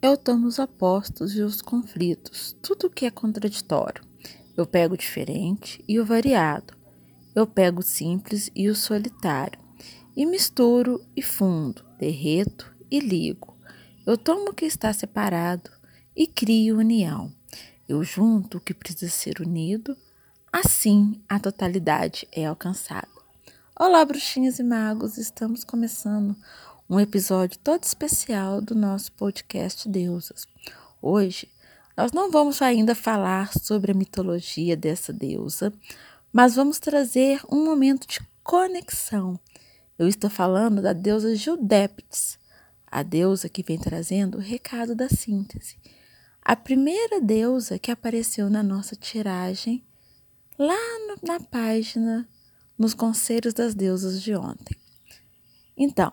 eu tomo os opostos e os conflitos, tudo que é contraditório. Eu pego o diferente e o variado. Eu pego o simples e o solitário. E misturo e fundo, derreto e ligo. Eu tomo o que está separado e crio união. Eu junto o que precisa ser unido, assim a totalidade é alcançada. Olá, bruxinhas e magos, estamos começando um episódio todo especial do nosso podcast Deusas. Hoje nós não vamos ainda falar sobre a mitologia dessa deusa, mas vamos trazer um momento de conexão. Eu estou falando da deusa Judeptes, a deusa que vem trazendo o recado da síntese. A primeira deusa que apareceu na nossa tiragem lá na página nos conselhos das deusas de ontem. Então,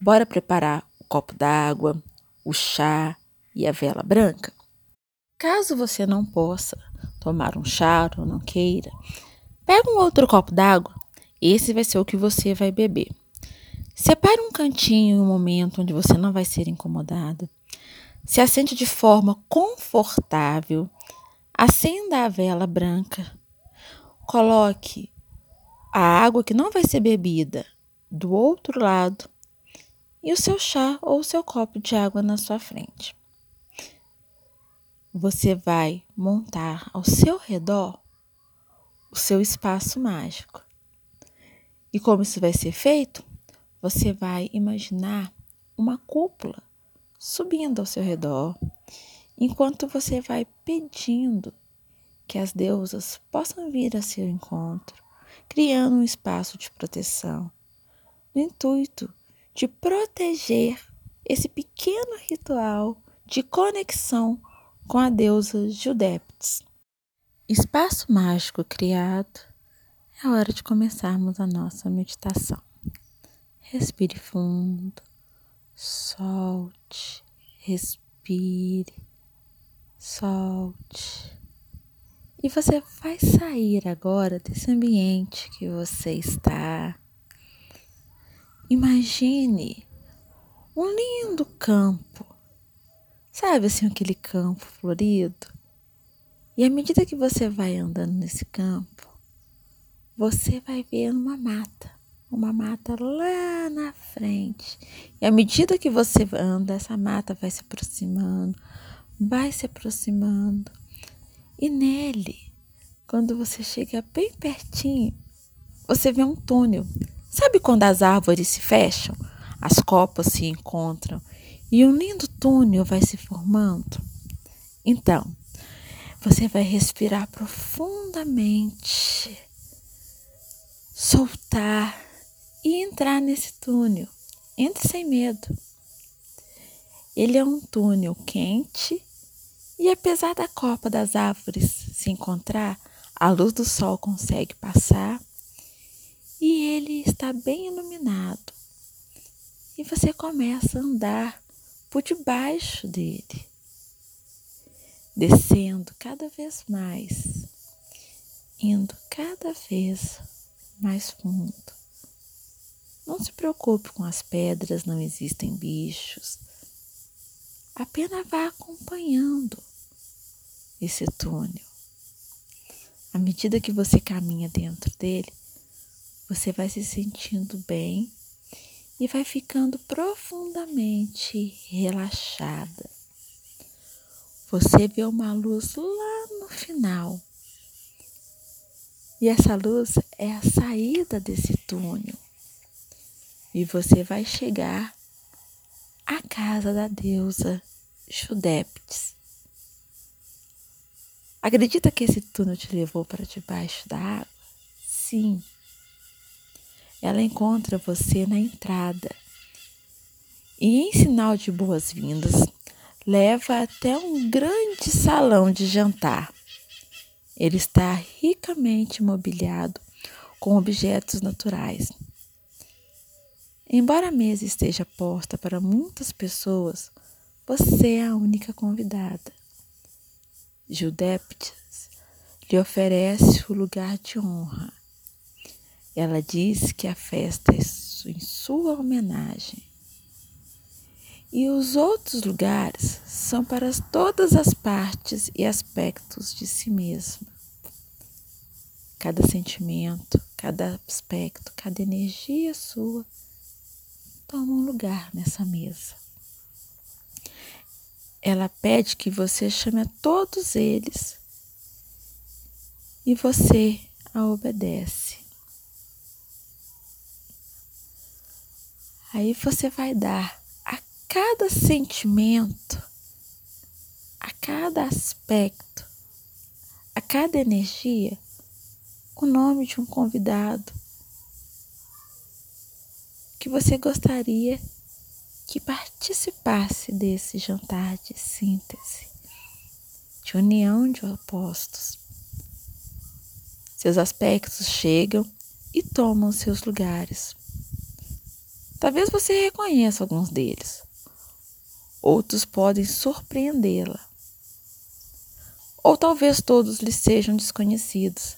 bora preparar o copo d'água, o chá e a vela branca? Caso você não possa tomar um chá ou não queira, pega um outro copo d'água, esse vai ser o que você vai beber. Separe um cantinho um momento onde você não vai ser incomodado. Se assente de forma confortável. Acenda a vela branca. Coloque a água que não vai ser bebida do outro lado e o seu chá ou o seu copo de água na sua frente. Você vai montar ao seu redor o seu espaço mágico. E como isso vai ser feito? Você vai imaginar uma cúpula subindo ao seu redor, enquanto você vai pedindo que as deusas possam vir a seu encontro, criando um espaço de proteção, no intuito de proteger esse pequeno ritual de conexão com a deusa Judeptes. Espaço mágico criado, é hora de começarmos a nossa meditação. Respire fundo, solte, respire, solte. E você vai sair agora desse ambiente que você está. Imagine um lindo campo. Sabe assim, aquele campo florido? E à medida que você vai andando nesse campo, você vai ver uma mata, uma mata lá na frente. E à medida que você anda, essa mata vai se aproximando, vai se aproximando. E nele, quando você chega bem pertinho, você vê um túnel. Sabe quando as árvores se fecham, as copas se encontram e um lindo túnel vai se formando? Então, você vai respirar profundamente, soltar e entrar nesse túnel. Entre sem medo. Ele é um túnel quente e apesar da copa das árvores se encontrar, a luz do sol consegue passar e ele está bem iluminado. E você começa a andar por debaixo dele, descendo cada vez mais, indo cada vez mais fundo. Não se preocupe com as pedras, não existem bichos. Apenas vá acompanhando esse túnel. À medida que você caminha dentro dele, você vai se sentindo bem e vai ficando profundamente relaxada. Você vê uma luz lá no final. E essa luz é a saída desse túnel. E você vai chegar à casa da deusa Judeptes. Acredita que esse túnel te levou para debaixo da água? Sim. Ela encontra você na entrada e, em sinal de boas-vindas, leva até um grande salão de jantar. Ele está ricamente mobiliado com objetos naturais. Embora a mesa esteja posta para muitas pessoas, você é a única convidada. Judeptes lhe oferece o lugar de honra. Ela diz que a festa é em sua homenagem. E os outros lugares são para todas as partes e aspectos de si mesmo. Cada sentimento, cada aspecto, cada energia sua toma um lugar nessa mesa. Ela pede que você chame a todos eles e você a obedece. Aí você vai dar a cada sentimento, a cada aspecto, a cada energia, o nome de um convidado que você gostaria que participasse desse jantar de síntese, de união de opostos. Seus aspectos chegam e tomam seus lugares. Talvez você reconheça alguns deles. Outros podem surpreendê-la. Ou talvez todos lhe sejam desconhecidos.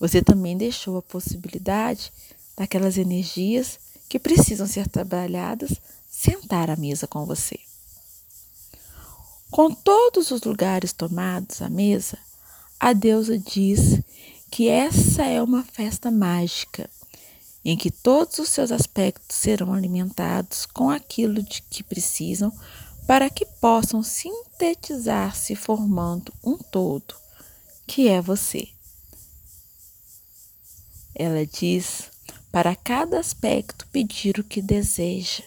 Você também deixou a possibilidade daquelas energias que precisam ser trabalhadas, sentar à mesa com você. Com todos os lugares tomados à mesa, a deusa diz que essa é uma festa mágica, em que todos os seus aspectos serão alimentados com aquilo de que precisam para que possam sintetizar-se formando um todo, que é você. Ela diz para cada aspecto pedir o que deseja.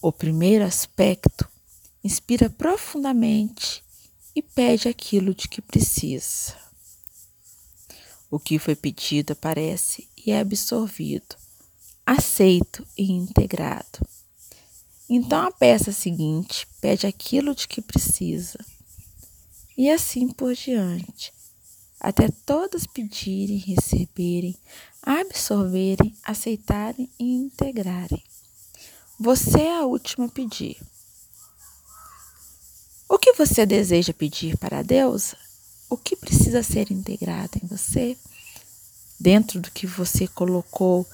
O primeiro aspecto inspira profundamente e pede aquilo de que precisa. O que foi pedido aparece e é absorvido, aceito e integrado. Então a peça seguinte pede aquilo de que precisa. E assim por diante, até todas pedirem, receberem, absorverem, aceitarem e integrarem. Você é a última a pedir. O que você deseja pedir para a deusa? O que precisa ser integrado em você? Dentro do que você colocou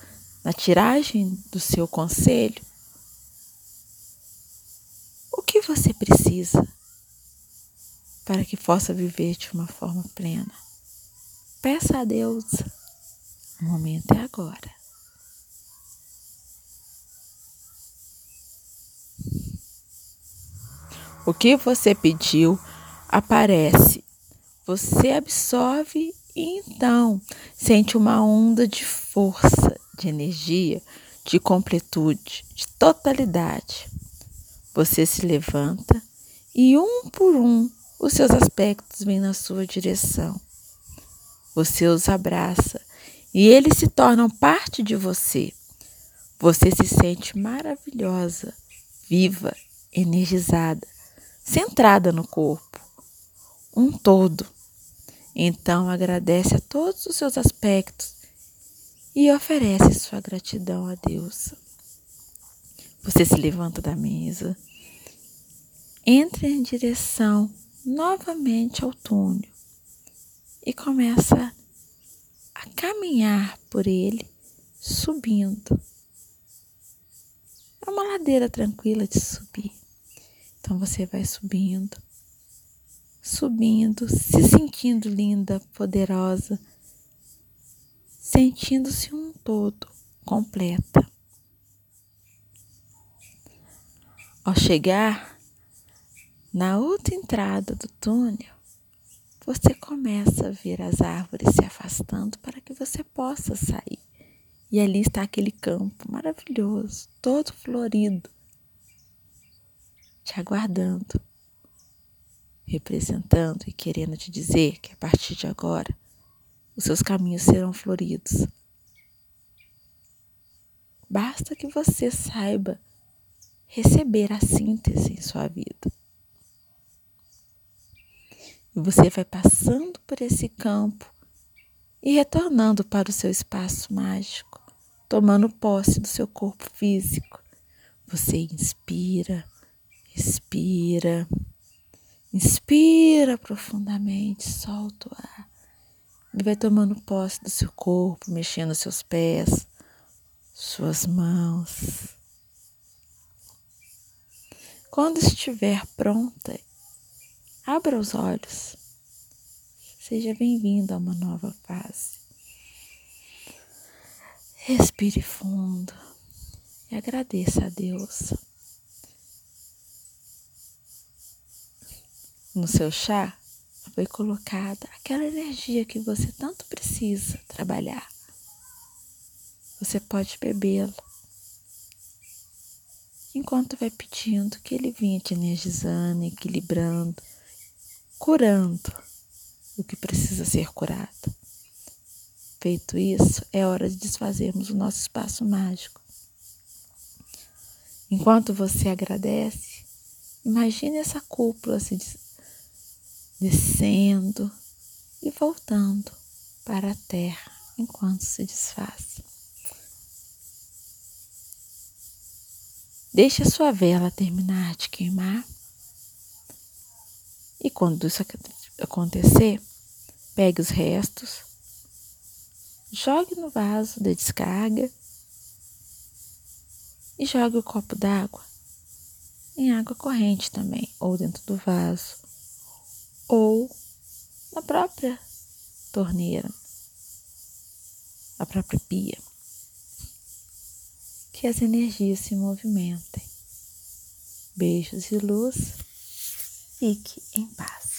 na tiragem do seu conselho? O que você precisa para que possa viver de uma forma plena? Peça a Deus. O momento é agora. O que você pediu aparece. Você absorve e então sente uma onda de força, de energia, de completude, de totalidade. Você se levanta e um por um os seus aspectos vêm na sua direção. Você os abraça e eles se tornam parte de você. Você se sente maravilhosa, viva, energizada, centrada no corpo, um todo. Então agradece a todos os seus aspectos e oferece sua gratidão a Deus. Você se levanta da mesa, entra em direção novamente ao túnel e começa a caminhar por ele, subindo. É uma ladeira tranquila de subir. Então você vai subindo, subindo, se sentindo linda, poderosa, sentindo-se um todo, completa. Ao chegar na outra entrada do túnel, você começa a ver as árvores se afastando para que você possa sair. E ali está aquele campo maravilhoso, todo florido, te aguardando, representando e querendo te dizer que a partir de agora os seus caminhos serão floridos. Basta que você saiba receber a síntese em sua vida. E você vai passando por esse campo e retornando para o seu espaço mágico, tomando posse do seu corpo físico. Você inspira, expira, inspira profundamente, solta o ar. E vai tomando posse do seu corpo, mexendo seus pés, suas mãos. Quando estiver pronta, abra os olhos. Seja bem-vindo a uma nova fase. Respire fundo e agradeça a Deus. No seu chá foi colocada aquela energia que você tanto precisa trabalhar. Você pode bebê-lo enquanto vai pedindo que ele venha te energizando, equilibrando, curando o que precisa ser curado. Feito isso, é hora de desfazermos o nosso espaço mágico. Enquanto você agradece, imagine essa cúpula se descendo e voltando para a terra enquanto se desfaz. Deixe a sua vela terminar de queimar. E quando isso acontecer, pegue os restos, jogue no vaso de descarga e jogue o copo d'água em água corrente também, ou dentro do vaso, ou na própria torneira, a própria pia que as energias se movimentem. Beijos e luz. Fique em paz.